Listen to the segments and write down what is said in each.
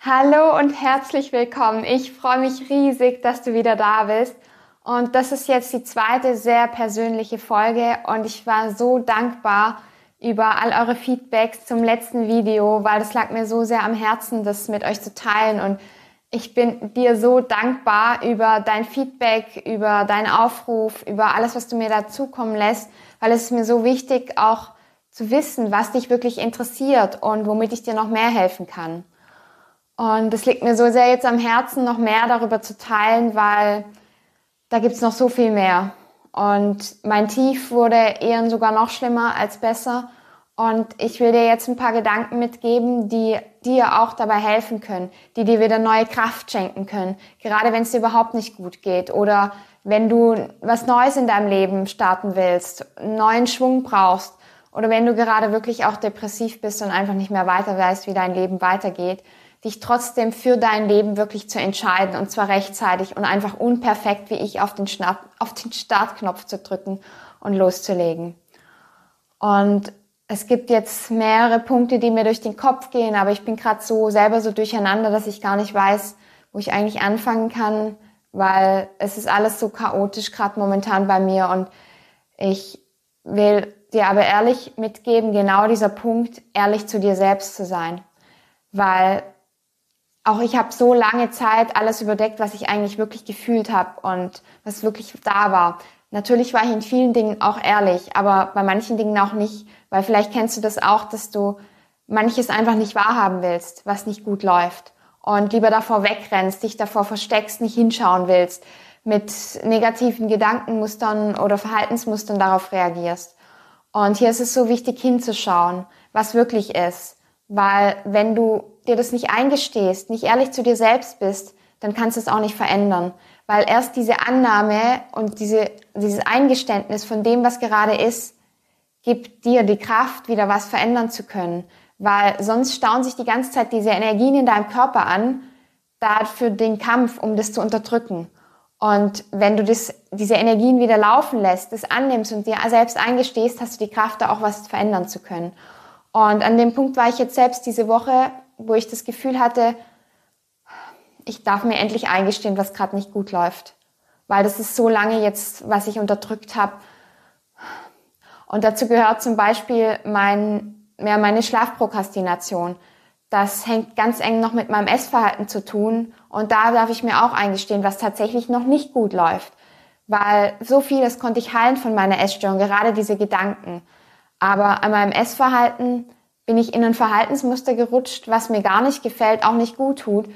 Hallo und herzlich willkommen. Ich freue mich riesig, dass du wieder da bist. Und das ist jetzt die zweite sehr persönliche Folge und ich war so dankbar über all eure Feedbacks zum letzten Video, weil das lag mir so sehr am Herzen, das mit euch zu teilen und ich bin dir so dankbar über dein Feedback, über deinen Aufruf, über alles, was du mir dazukommen lässt, weil es ist mir so wichtig, auch zu wissen, was dich wirklich interessiert und womit ich dir noch mehr helfen kann. Und es liegt mir so sehr jetzt am Herzen, noch mehr darüber zu teilen, weil da gibt's noch so viel mehr. Und mein Tief wurde eher sogar noch schlimmer als besser. Und ich will dir jetzt ein paar Gedanken mitgeben, die dir auch dabei helfen können, die dir wieder neue Kraft schenken können, gerade wenn es dir überhaupt nicht gut geht oder wenn du was Neues in deinem Leben starten willst, einen neuen Schwung brauchst oder wenn du gerade wirklich auch depressiv bist und einfach nicht mehr weiter weißt, wie dein Leben weitergeht, dich trotzdem für dein Leben wirklich zu entscheiden und zwar rechtzeitig und einfach unperfekt wie ich auf den, Start, auf den Startknopf zu drücken und loszulegen. Und es gibt jetzt mehrere Punkte, die mir durch den Kopf gehen, aber ich bin gerade so selber so durcheinander, dass ich gar nicht weiß, wo ich eigentlich anfangen kann, weil es ist alles so chaotisch gerade momentan bei mir und ich will dir aber ehrlich mitgeben, genau dieser Punkt, ehrlich zu dir selbst zu sein. Weil auch ich habe so lange Zeit alles überdeckt, was ich eigentlich wirklich gefühlt habe und was wirklich da war. Natürlich war ich in vielen Dingen auch ehrlich, aber bei manchen Dingen auch nicht, weil vielleicht kennst du das auch, dass du manches einfach nicht wahrhaben willst, was nicht gut läuft und lieber davor wegrennst, dich davor versteckst, nicht hinschauen willst, mit negativen Gedankenmustern oder Verhaltensmustern darauf reagierst. Und hier ist es so wichtig hinzuschauen, was wirklich ist, weil wenn du dir das nicht eingestehst, nicht ehrlich zu dir selbst bist, dann kannst du es auch nicht verändern. Weil erst diese Annahme und diese, dieses Eingeständnis von dem, was gerade ist, gibt dir die Kraft, wieder was verändern zu können. Weil sonst stauen sich die ganze Zeit diese Energien in deinem Körper an, da für den Kampf, um das zu unterdrücken. Und wenn du das, diese Energien wieder laufen lässt, das annimmst und dir selbst eingestehst, hast du die Kraft, da auch was verändern zu können. Und an dem Punkt war ich jetzt selbst diese Woche, wo ich das Gefühl hatte, ich darf mir endlich eingestehen, was gerade nicht gut läuft. Weil das ist so lange jetzt, was ich unterdrückt habe. Und dazu gehört zum Beispiel mein, ja, meine Schlafprokrastination. Das hängt ganz eng noch mit meinem Essverhalten zu tun. Und da darf ich mir auch eingestehen, was tatsächlich noch nicht gut läuft. Weil so vieles konnte ich heilen von meiner Essstörung, gerade diese Gedanken. Aber an meinem Essverhalten bin ich in ein Verhaltensmuster gerutscht, was mir gar nicht gefällt, auch nicht gut tut,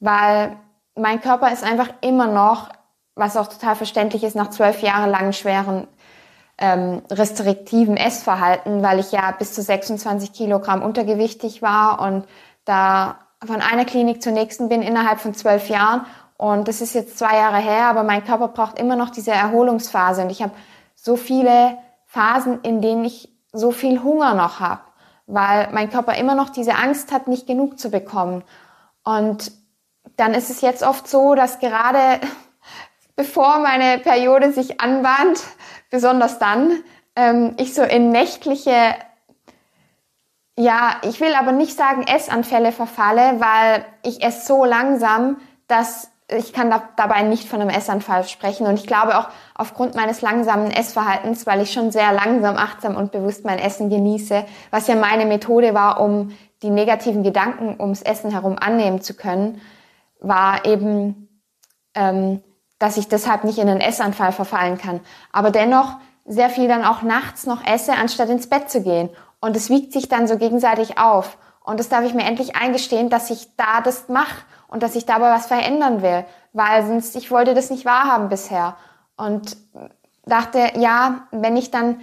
weil mein Körper ist einfach immer noch, was auch total verständlich ist, nach zwölf Jahren langen schweren ähm, restriktiven Essverhalten, weil ich ja bis zu 26 Kilogramm untergewichtig war und da von einer Klinik zur nächsten bin innerhalb von zwölf Jahren. Und das ist jetzt zwei Jahre her, aber mein Körper braucht immer noch diese Erholungsphase. Und ich habe so viele Phasen, in denen ich so viel Hunger noch habe weil mein Körper immer noch diese Angst hat, nicht genug zu bekommen. Und dann ist es jetzt oft so, dass gerade bevor meine Periode sich anbahnt, besonders dann, ähm, ich so in nächtliche, ja, ich will aber nicht sagen Essanfälle verfalle, weil ich esse so langsam, dass ich kann da, dabei nicht von einem Essanfall sprechen. Und ich glaube auch aufgrund meines langsamen Essverhaltens, weil ich schon sehr langsam, achtsam und bewusst mein Essen genieße, was ja meine Methode war, um die negativen Gedanken ums Essen herum annehmen zu können, war eben, ähm, dass ich deshalb nicht in einen Essanfall verfallen kann. Aber dennoch sehr viel dann auch nachts noch esse, anstatt ins Bett zu gehen. Und es wiegt sich dann so gegenseitig auf. Und das darf ich mir endlich eingestehen, dass ich da das mache und dass ich dabei was verändern will, weil sonst ich wollte das nicht wahrhaben bisher und dachte, ja, wenn ich dann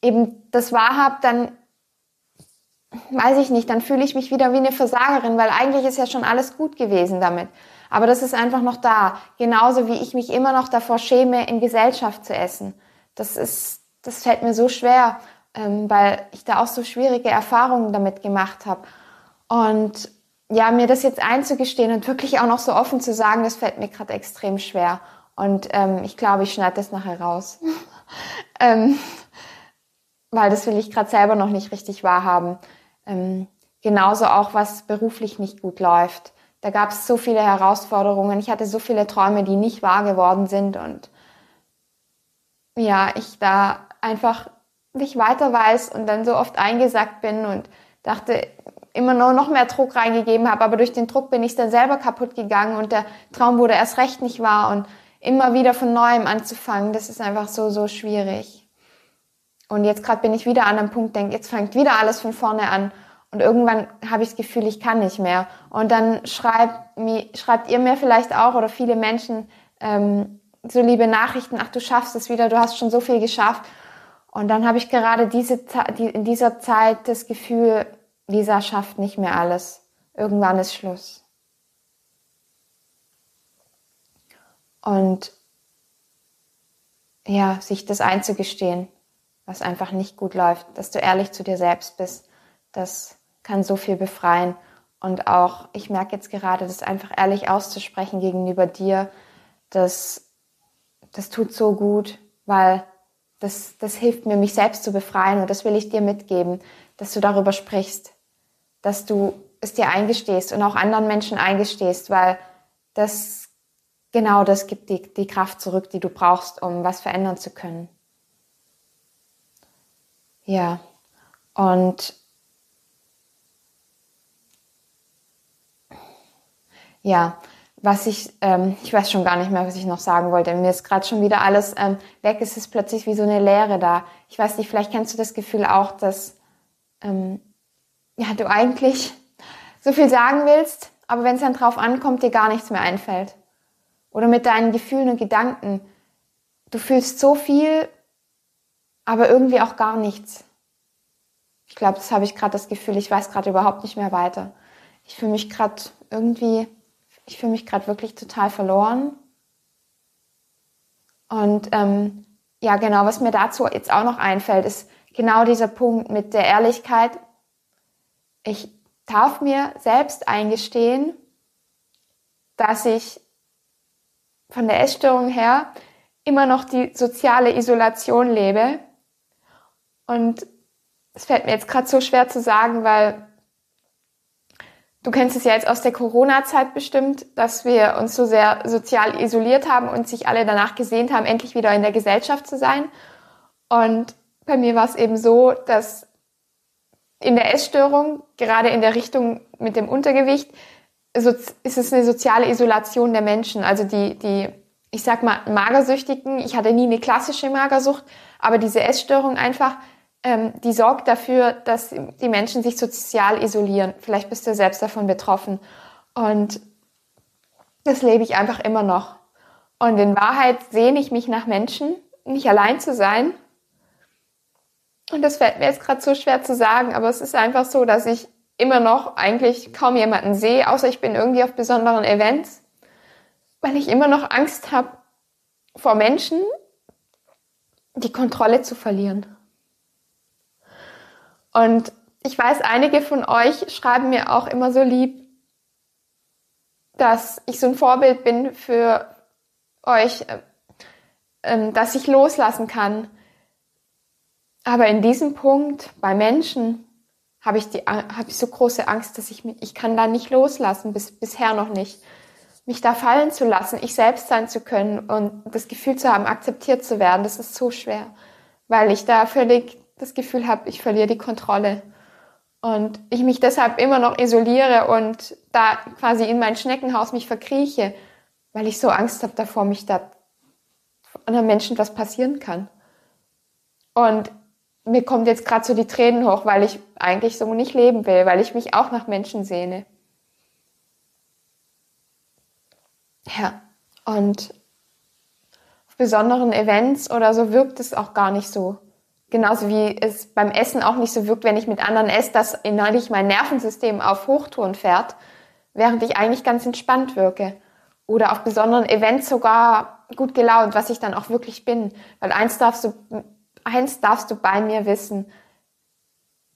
eben das wahrhab, dann weiß ich nicht, dann fühle ich mich wieder wie eine Versagerin, weil eigentlich ist ja schon alles gut gewesen damit. Aber das ist einfach noch da. Genauso wie ich mich immer noch davor schäme, in Gesellschaft zu essen. Das ist, das fällt mir so schwer, ähm, weil ich da auch so schwierige Erfahrungen damit gemacht habe. Und ja, mir das jetzt einzugestehen und wirklich auch noch so offen zu sagen, das fällt mir gerade extrem schwer. Und ähm, ich glaube, ich schneide das nachher raus. ähm, weil das will ich gerade selber noch nicht richtig wahrhaben. Ähm, genauso auch, was beruflich nicht gut läuft. Da gab es so viele Herausforderungen. Ich hatte so viele Träume, die nicht wahr geworden sind und ja, ich da einfach nicht weiter weiß und dann so oft eingesackt bin und dachte, immer nur noch mehr Druck reingegeben habe, aber durch den Druck bin ich dann selber kaputt gegangen und der Traum wurde erst recht nicht wahr und immer wieder von neuem anzufangen, das ist einfach so, so schwierig. Und jetzt gerade bin ich wieder an einem Punkt, denke, jetzt fängt wieder alles von vorne an und irgendwann habe ich das Gefühl, ich kann nicht mehr. Und dann schreibt, mir, schreibt ihr mir vielleicht auch oder viele Menschen ähm, so liebe Nachrichten, ach du schaffst es wieder, du hast schon so viel geschafft. Und dann habe ich gerade diese, die, in dieser Zeit das Gefühl, Lisa schafft nicht mehr alles. Irgendwann ist Schluss. Und ja, sich das einzugestehen, was einfach nicht gut läuft, dass du ehrlich zu dir selbst bist, das kann so viel befreien. Und auch, ich merke jetzt gerade, das einfach ehrlich auszusprechen gegenüber dir, das, das tut so gut, weil das, das hilft mir, mich selbst zu befreien und das will ich dir mitgeben, dass du darüber sprichst, dass du es dir eingestehst und auch anderen Menschen eingestehst, weil das genau das gibt die, die Kraft zurück, die du brauchst, um was verändern zu können. Ja, und ja, was ich, ähm, ich weiß schon gar nicht mehr, was ich noch sagen wollte. Mir ist gerade schon wieder alles ähm, weg. Es ist plötzlich wie so eine Leere da. Ich weiß nicht, vielleicht kennst du das Gefühl auch, dass ähm, ja, du eigentlich so viel sagen willst, aber wenn es dann drauf ankommt, dir gar nichts mehr einfällt. Oder mit deinen Gefühlen und Gedanken. Du fühlst so viel, aber irgendwie auch gar nichts. Ich glaube, das habe ich gerade das Gefühl, ich weiß gerade überhaupt nicht mehr weiter. Ich fühle mich gerade irgendwie ich fühle mich gerade wirklich total verloren. Und ähm, ja, genau, was mir dazu jetzt auch noch einfällt, ist genau dieser Punkt mit der Ehrlichkeit. Ich darf mir selbst eingestehen, dass ich von der Essstörung her immer noch die soziale Isolation lebe. Und es fällt mir jetzt gerade so schwer zu sagen, weil Du kennst es ja jetzt aus der Corona-Zeit bestimmt, dass wir uns so sehr sozial isoliert haben und sich alle danach gesehnt haben, endlich wieder in der Gesellschaft zu sein. Und bei mir war es eben so, dass in der Essstörung, gerade in der Richtung mit dem Untergewicht, ist es eine soziale Isolation der Menschen. Also die, die, ich sag mal, Magersüchtigen, ich hatte nie eine klassische Magersucht, aber diese Essstörung einfach, ähm, die sorgt dafür, dass die Menschen sich sozial isolieren. Vielleicht bist du selbst davon betroffen. Und das lebe ich einfach immer noch. Und in Wahrheit sehne ich mich nach Menschen, nicht allein zu sein. Und das fällt mir jetzt gerade so schwer zu sagen, aber es ist einfach so, dass ich immer noch eigentlich kaum jemanden sehe, außer ich bin irgendwie auf besonderen Events, weil ich immer noch Angst habe vor Menschen, die Kontrolle zu verlieren. Und ich weiß, einige von euch schreiben mir auch immer so lieb, dass ich so ein Vorbild bin für euch, äh, ähm, dass ich loslassen kann. Aber in diesem Punkt bei Menschen habe ich, die, habe ich so große Angst, dass ich mich, ich kann da nicht loslassen, bis, bisher noch nicht. Mich da fallen zu lassen, ich selbst sein zu können und das Gefühl zu haben, akzeptiert zu werden, das ist so schwer, weil ich da völlig das Gefühl habe, ich verliere die Kontrolle. Und ich mich deshalb immer noch isoliere und da quasi in mein Schneckenhaus mich verkrieche, weil ich so Angst habe davor, mich da anderen Menschen was passieren kann. Und mir kommt jetzt gerade so die Tränen hoch, weil ich eigentlich so nicht leben will, weil ich mich auch nach Menschen sehne. Ja, und auf besonderen Events oder so wirkt es auch gar nicht so. Genauso wie es beim Essen auch nicht so wirkt, wenn ich mit anderen esse, dass innerlich mein Nervensystem auf Hochtouren fährt, während ich eigentlich ganz entspannt wirke. Oder auf besonderen Events sogar gut gelaunt, was ich dann auch wirklich bin. Weil eins darfst du, eins darfst du bei mir wissen.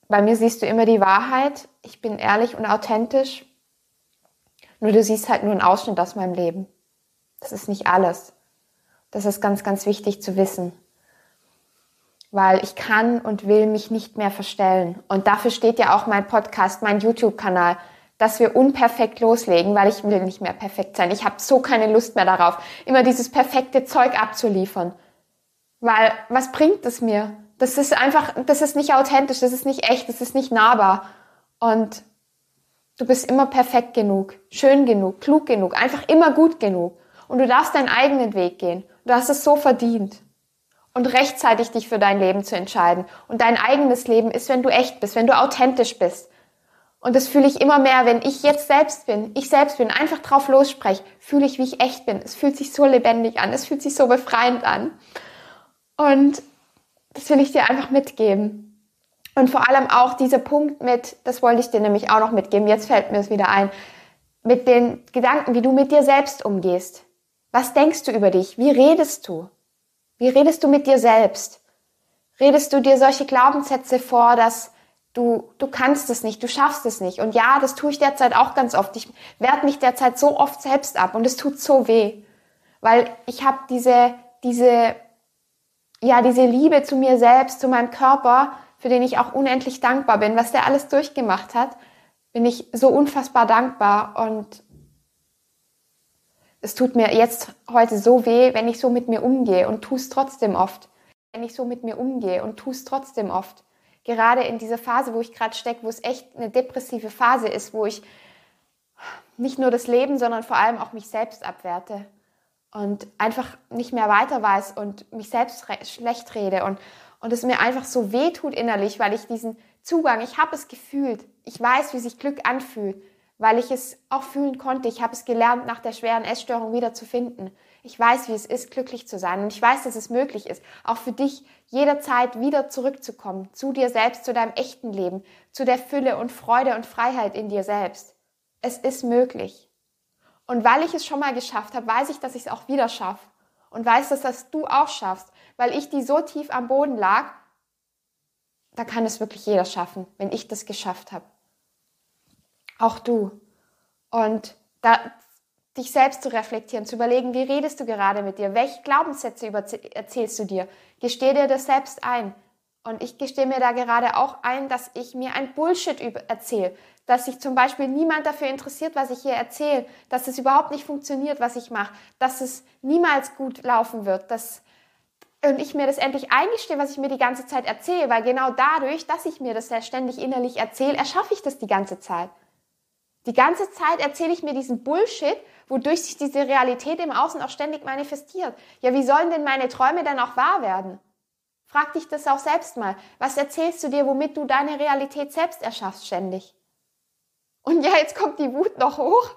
Bei mir siehst du immer die Wahrheit. Ich bin ehrlich und authentisch. Nur du siehst halt nur einen Ausschnitt aus meinem Leben. Das ist nicht alles. Das ist ganz, ganz wichtig zu wissen weil ich kann und will mich nicht mehr verstellen. Und dafür steht ja auch mein Podcast, mein YouTube-Kanal, dass wir unperfekt loslegen, weil ich will nicht mehr perfekt sein. Ich habe so keine Lust mehr darauf, immer dieses perfekte Zeug abzuliefern. Weil was bringt es mir? Das ist einfach, das ist nicht authentisch, das ist nicht echt, das ist nicht nahbar. Und du bist immer perfekt genug, schön genug, klug genug, einfach immer gut genug. Und du darfst deinen eigenen Weg gehen. Du hast es so verdient. Und rechtzeitig dich für dein Leben zu entscheiden. Und dein eigenes Leben ist, wenn du echt bist, wenn du authentisch bist. Und das fühle ich immer mehr, wenn ich jetzt selbst bin, ich selbst bin, einfach drauf losspreche, fühle ich, wie ich echt bin. Es fühlt sich so lebendig an, es fühlt sich so befreiend an. Und das will ich dir einfach mitgeben. Und vor allem auch dieser Punkt mit, das wollte ich dir nämlich auch noch mitgeben, jetzt fällt mir es wieder ein, mit den Gedanken, wie du mit dir selbst umgehst. Was denkst du über dich? Wie redest du? Wie redest du mit dir selbst? Redest du dir solche Glaubenssätze vor, dass du, du kannst es nicht, du schaffst es nicht. Und ja, das tue ich derzeit auch ganz oft. Ich werde mich derzeit so oft selbst ab und es tut so weh. Weil ich habe diese, diese, ja, diese Liebe zu mir selbst, zu meinem Körper, für den ich auch unendlich dankbar bin, was der alles durchgemacht hat, bin ich so unfassbar dankbar und es tut mir jetzt heute so weh, wenn ich so mit mir umgehe und tu es trotzdem oft. Wenn ich so mit mir umgehe und tu es trotzdem oft. Gerade in dieser Phase, wo ich gerade stecke, wo es echt eine depressive Phase ist, wo ich nicht nur das Leben, sondern vor allem auch mich selbst abwerte und einfach nicht mehr weiter weiß und mich selbst schlecht rede und, und es mir einfach so weh tut innerlich, weil ich diesen Zugang, ich habe es gefühlt, ich weiß, wie sich Glück anfühlt, weil ich es auch fühlen konnte. Ich habe es gelernt, nach der schweren Essstörung wieder zu finden. Ich weiß, wie es ist, glücklich zu sein und ich weiß, dass es möglich ist, auch für dich jederzeit wieder zurückzukommen, zu dir selbst, zu deinem echten Leben, zu der Fülle und Freude und Freiheit in dir selbst. Es ist möglich. Und weil ich es schon mal geschafft habe, weiß ich, dass ich es auch wieder schaffe und weiß, dass das du auch schaffst, weil ich die so tief am Boden lag, da kann es wirklich jeder schaffen, wenn ich das geschafft habe. Auch du. Und da, dich selbst zu reflektieren, zu überlegen, wie redest du gerade mit dir? Welche Glaubenssätze erzählst du dir? Gesteh dir das selbst ein. Und ich gestehe mir da gerade auch ein, dass ich mir ein Bullshit erzähle. Dass sich zum Beispiel niemand dafür interessiert, was ich hier erzähle. Dass es überhaupt nicht funktioniert, was ich mache. Dass es niemals gut laufen wird. Dass und ich mir das endlich eingestehe, was ich mir die ganze Zeit erzähle, weil genau dadurch, dass ich mir das ja ständig innerlich erzähle, erschaffe ich das die ganze Zeit. Die ganze Zeit erzähle ich mir diesen Bullshit, wodurch sich diese Realität im Außen auch ständig manifestiert. Ja, wie sollen denn meine Träume dann auch wahr werden? Frag dich das auch selbst mal. Was erzählst du dir, womit du deine Realität selbst erschaffst ständig? Und ja, jetzt kommt die Wut noch hoch.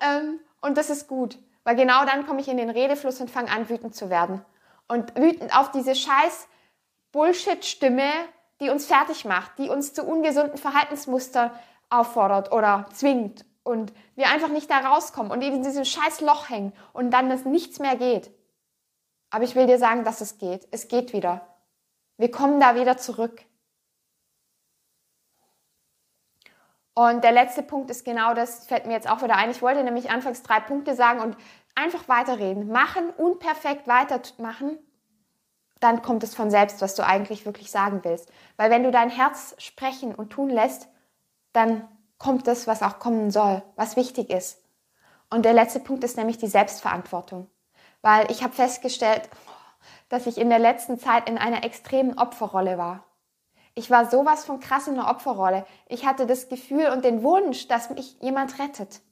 Ähm, und das ist gut, weil genau dann komme ich in den Redefluss und fange an, wütend zu werden. Und wütend auf diese scheiß Bullshit-Stimme, die uns fertig macht, die uns zu ungesunden Verhaltensmustern auffordert oder zwingt und wir einfach nicht da rauskommen und in diesem scheiß Loch hängen und dann es nichts mehr geht. Aber ich will dir sagen, dass es geht. Es geht wieder. Wir kommen da wieder zurück. Und der letzte Punkt ist genau das, fällt mir jetzt auch wieder ein. Ich wollte nämlich anfangs drei Punkte sagen und einfach weiterreden. Machen, unperfekt weitermachen, dann kommt es von selbst, was du eigentlich wirklich sagen willst. Weil wenn du dein Herz sprechen und tun lässt, dann kommt das, was auch kommen soll, was wichtig ist. Und der letzte Punkt ist nämlich die Selbstverantwortung. Weil ich habe festgestellt, dass ich in der letzten Zeit in einer extremen Opferrolle war. Ich war sowas von krass in einer Opferrolle. Ich hatte das Gefühl und den Wunsch, dass mich jemand rettet.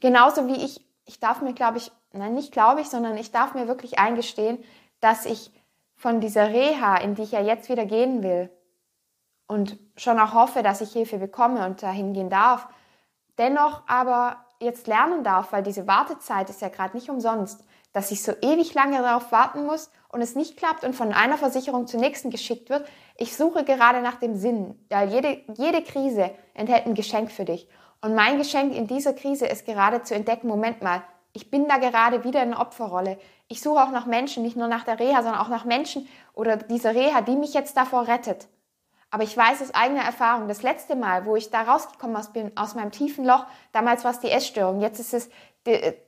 Genauso wie ich, ich darf mir, glaube ich, nein, nicht glaube ich, sondern ich darf mir wirklich eingestehen, dass ich von dieser Reha, in die ich ja jetzt wieder gehen will, und schon auch hoffe, dass ich Hilfe bekomme und dahin gehen darf, dennoch aber jetzt lernen darf, weil diese Wartezeit ist ja gerade nicht umsonst, dass ich so ewig lange darauf warten muss und es nicht klappt und von einer Versicherung zur nächsten geschickt wird. Ich suche gerade nach dem Sinn, weil jede, jede Krise enthält ein Geschenk für dich. Und mein Geschenk in dieser Krise ist gerade zu entdecken, Moment mal, ich bin da gerade wieder in der Opferrolle. Ich suche auch nach Menschen, nicht nur nach der Reha, sondern auch nach Menschen oder dieser Reha, die mich jetzt davor rettet. Aber ich weiß aus eigener Erfahrung, das letzte Mal, wo ich da rausgekommen bin aus meinem tiefen Loch, damals war es die Essstörung. Jetzt ist es,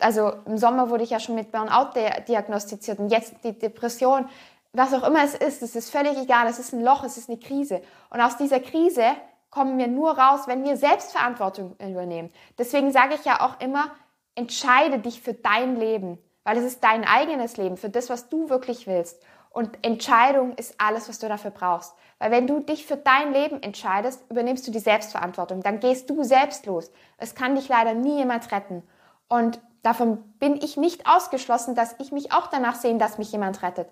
also im Sommer wurde ich ja schon mit Burnout diagnostiziert und jetzt die Depression. Was auch immer es ist, es ist völlig egal. Es ist ein Loch, es ist eine Krise. Und aus dieser Krise kommen wir nur raus, wenn wir Selbstverantwortung übernehmen. Deswegen sage ich ja auch immer, entscheide dich für dein Leben, weil es ist dein eigenes Leben, für das, was du wirklich willst. Und Entscheidung ist alles, was du dafür brauchst. Weil wenn du dich für dein Leben entscheidest, übernimmst du die Selbstverantwortung. Dann gehst du selbst los. Es kann dich leider nie jemand retten. Und davon bin ich nicht ausgeschlossen, dass ich mich auch danach sehen, dass mich jemand rettet.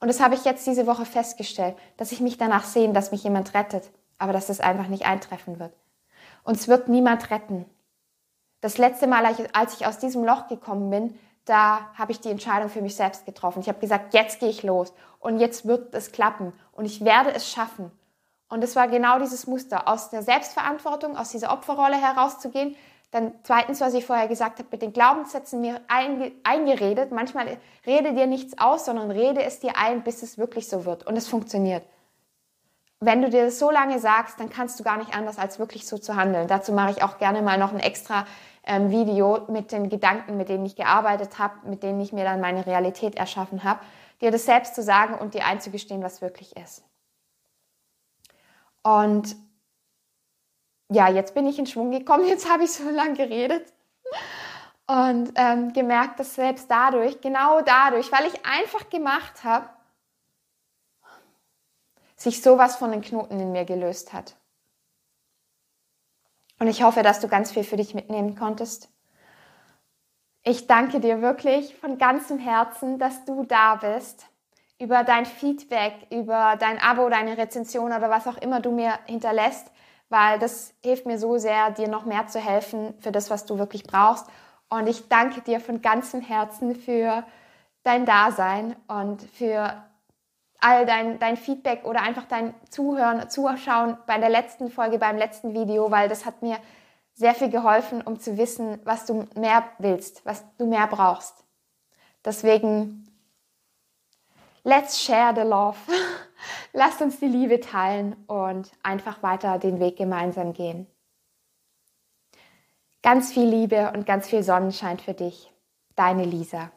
Und das habe ich jetzt diese Woche festgestellt, dass ich mich danach sehen, dass mich jemand rettet. Aber dass das einfach nicht eintreffen wird. Und es wird niemand retten. Das letzte Mal, als ich aus diesem Loch gekommen bin, da habe ich die Entscheidung für mich selbst getroffen. Ich habe gesagt, jetzt gehe ich los und jetzt wird es klappen und ich werde es schaffen. Und es war genau dieses Muster, aus der Selbstverantwortung, aus dieser Opferrolle herauszugehen. Dann zweitens, was ich vorher gesagt habe, mit den Glaubenssätzen mir einge eingeredet. Manchmal rede dir nichts aus, sondern rede es dir ein, bis es wirklich so wird. Und es funktioniert. Wenn du dir das so lange sagst, dann kannst du gar nicht anders, als wirklich so zu handeln. Dazu mache ich auch gerne mal noch ein extra ähm, Video mit den Gedanken, mit denen ich gearbeitet habe, mit denen ich mir dann meine Realität erschaffen habe, dir das selbst zu sagen und dir einzugestehen, was wirklich ist. Und ja, jetzt bin ich in Schwung gekommen, jetzt habe ich so lange geredet und ähm, gemerkt, dass selbst dadurch, genau dadurch, weil ich einfach gemacht habe, sich sowas von den Knoten in mir gelöst hat. Und ich hoffe, dass du ganz viel für dich mitnehmen konntest. Ich danke dir wirklich von ganzem Herzen, dass du da bist, über dein Feedback, über dein Abo, deine Rezension oder was auch immer du mir hinterlässt, weil das hilft mir so sehr, dir noch mehr zu helfen für das, was du wirklich brauchst. Und ich danke dir von ganzem Herzen für dein Dasein und für all dein, dein Feedback oder einfach dein Zuhören, Zuschauen bei der letzten Folge, beim letzten Video, weil das hat mir sehr viel geholfen, um zu wissen, was du mehr willst, was du mehr brauchst. Deswegen, let's share the love. Lasst uns die Liebe teilen und einfach weiter den Weg gemeinsam gehen. Ganz viel Liebe und ganz viel Sonnenschein für dich. Deine Lisa.